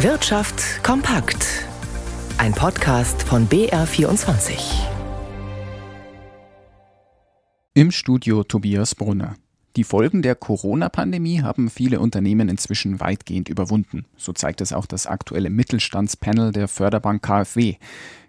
Wirtschaft kompakt. Ein Podcast von BR24. Im Studio Tobias Brunner. Die Folgen der Corona-Pandemie haben viele Unternehmen inzwischen weitgehend überwunden. So zeigt es auch das aktuelle Mittelstandspanel der Förderbank KfW.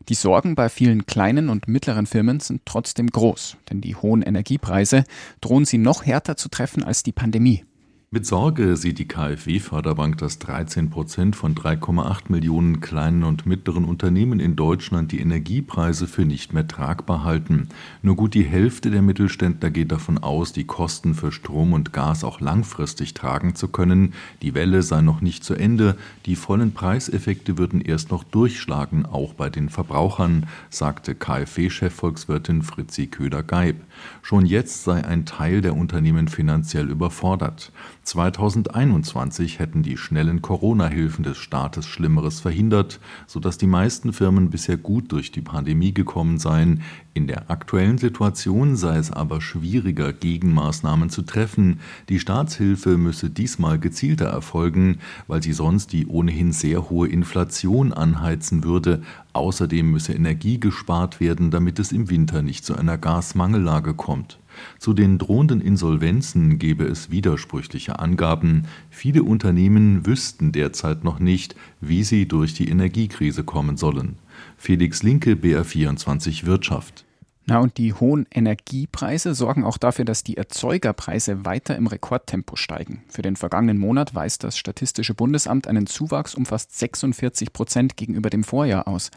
Die Sorgen bei vielen kleinen und mittleren Firmen sind trotzdem groß, denn die hohen Energiepreise drohen sie noch härter zu treffen als die Pandemie. Mit Sorge sieht die KfW-Förderbank, dass 13 Prozent von 3,8 Millionen kleinen und mittleren Unternehmen in Deutschland die Energiepreise für nicht mehr tragbar halten. Nur gut die Hälfte der Mittelständler geht davon aus, die Kosten für Strom und Gas auch langfristig tragen zu können. Die Welle sei noch nicht zu Ende. Die vollen Preiseffekte würden erst noch durchschlagen, auch bei den Verbrauchern, sagte KfW-Chefvolkswirtin Fritzi Köder-Geib. Schon jetzt sei ein Teil der Unternehmen finanziell überfordert. 2021 hätten die schnellen Corona-Hilfen des Staates Schlimmeres verhindert, sodass die meisten Firmen bisher gut durch die Pandemie gekommen seien. In der aktuellen Situation sei es aber schwieriger, Gegenmaßnahmen zu treffen. Die Staatshilfe müsse diesmal gezielter erfolgen, weil sie sonst die ohnehin sehr hohe Inflation anheizen würde. Außerdem müsse Energie gespart werden, damit es im Winter nicht zu einer Gasmangellage kommt. Zu den drohenden Insolvenzen gebe es widersprüchliche Angaben. Viele Unternehmen wüssten derzeit noch nicht, wie sie durch die Energiekrise kommen sollen. Felix Linke, BR24 Wirtschaft. Na und die hohen Energiepreise sorgen auch dafür, dass die Erzeugerpreise weiter im Rekordtempo steigen. Für den vergangenen Monat weist das Statistische Bundesamt einen Zuwachs um fast 46 Prozent gegenüber dem Vorjahr aus.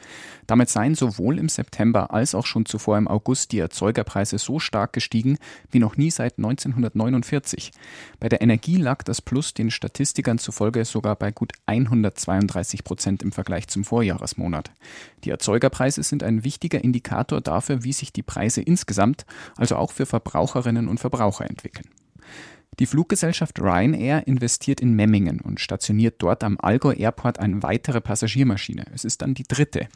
Damit seien sowohl im September als auch schon zuvor im August die Erzeugerpreise so stark gestiegen wie noch nie seit 1949. Bei der Energie lag das Plus den Statistikern zufolge sogar bei gut 132 Prozent im Vergleich zum Vorjahresmonat. Die Erzeugerpreise sind ein wichtiger Indikator dafür, wie sich die Preise insgesamt, also auch für Verbraucherinnen und Verbraucher entwickeln. Die Fluggesellschaft Ryanair investiert in Memmingen und stationiert dort am Allgäu Airport eine weitere Passagiermaschine. Es ist dann die dritte.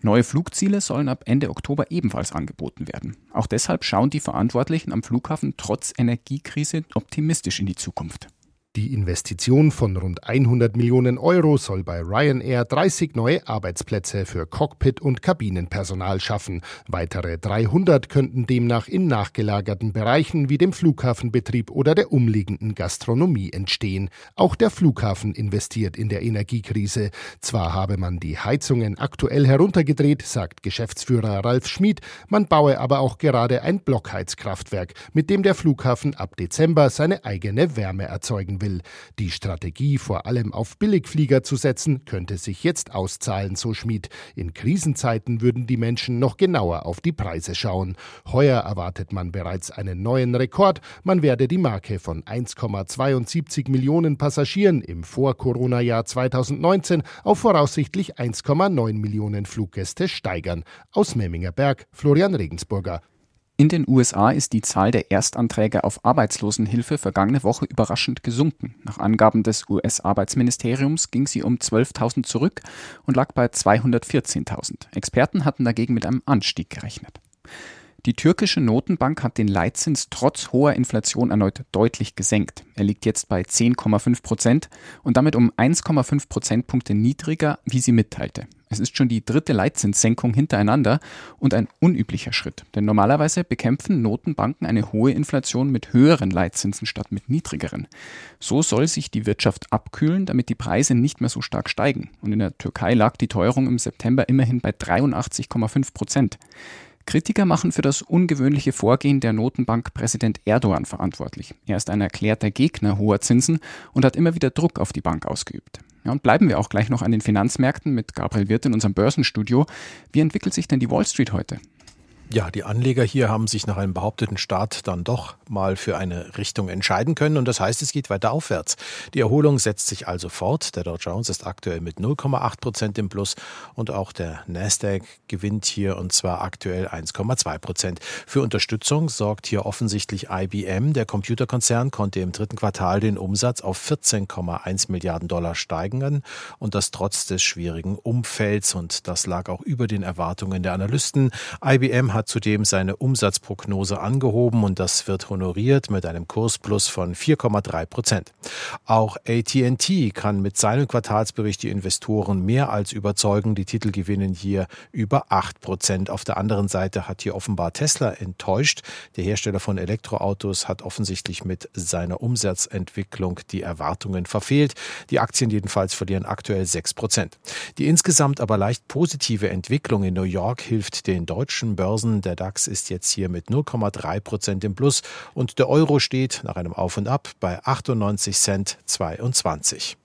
Neue Flugziele sollen ab Ende Oktober ebenfalls angeboten werden. Auch deshalb schauen die Verantwortlichen am Flughafen trotz Energiekrise optimistisch in die Zukunft. Die Investition von rund 100 Millionen Euro soll bei Ryanair 30 neue Arbeitsplätze für Cockpit- und Kabinenpersonal schaffen. Weitere 300 könnten demnach in nachgelagerten Bereichen wie dem Flughafenbetrieb oder der umliegenden Gastronomie entstehen. Auch der Flughafen investiert in der Energiekrise. Zwar habe man die Heizungen aktuell heruntergedreht, sagt Geschäftsführer Ralf Schmid, man baue aber auch gerade ein Blockheizkraftwerk, mit dem der Flughafen ab Dezember seine eigene Wärme erzeugen will. Die Strategie, vor allem auf Billigflieger zu setzen, könnte sich jetzt auszahlen, so Schmid. In Krisenzeiten würden die Menschen noch genauer auf die Preise schauen. Heuer erwartet man bereits einen neuen Rekord. Man werde die Marke von 1,72 Millionen Passagieren im Vor-Corona-Jahr 2019 auf voraussichtlich 1,9 Millionen Fluggäste steigern. Aus Memminger Berg, Florian Regensburger. In den USA ist die Zahl der Erstanträge auf Arbeitslosenhilfe vergangene Woche überraschend gesunken. Nach Angaben des US-Arbeitsministeriums ging sie um 12.000 zurück und lag bei 214.000. Experten hatten dagegen mit einem Anstieg gerechnet. Die türkische Notenbank hat den Leitzins trotz hoher Inflation erneut deutlich gesenkt. Er liegt jetzt bei 10,5 Prozent und damit um 1,5 Prozentpunkte niedriger, wie sie mitteilte. Es ist schon die dritte Leitzinssenkung hintereinander und ein unüblicher Schritt, denn normalerweise bekämpfen Notenbanken eine hohe Inflation mit höheren Leitzinsen statt mit niedrigeren. So soll sich die Wirtschaft abkühlen, damit die Preise nicht mehr so stark steigen. Und in der Türkei lag die Teuerung im September immerhin bei 83,5 Prozent. Kritiker machen für das ungewöhnliche Vorgehen der Notenbankpräsident Erdogan verantwortlich. Er ist ein erklärter Gegner hoher Zinsen und hat immer wieder Druck auf die Bank ausgeübt. Ja, und bleiben wir auch gleich noch an den Finanzmärkten mit Gabriel Wirth in unserem Börsenstudio. Wie entwickelt sich denn die Wall Street heute? Ja, die Anleger hier haben sich nach einem behaupteten Start dann doch mal für eine Richtung entscheiden können und das heißt, es geht weiter aufwärts. Die Erholung setzt sich also fort. Der Dow Jones ist aktuell mit 0,8 Prozent im Plus und auch der Nasdaq gewinnt hier und zwar aktuell 1,2 Prozent. Für Unterstützung sorgt hier offensichtlich IBM. Der Computerkonzern konnte im dritten Quartal den Umsatz auf 14,1 Milliarden Dollar steigern und das trotz des schwierigen Umfelds und das lag auch über den Erwartungen der Analysten. IBM hat hat zudem seine Umsatzprognose angehoben und das wird honoriert mit einem Kursplus von 4,3 Prozent. Auch AT&T kann mit seinem Quartalsbericht die Investoren mehr als überzeugen. Die Titel gewinnen hier über 8 Prozent. Auf der anderen Seite hat hier offenbar Tesla enttäuscht. Der Hersteller von Elektroautos hat offensichtlich mit seiner Umsatzentwicklung die Erwartungen verfehlt. Die Aktien jedenfalls verlieren aktuell 6 Prozent. Die insgesamt aber leicht positive Entwicklung in New York hilft den deutschen Börsen. Der DAX ist jetzt hier mit 0,3 Prozent im Plus und der Euro steht nach einem Auf und Ab bei 98 Cent 22.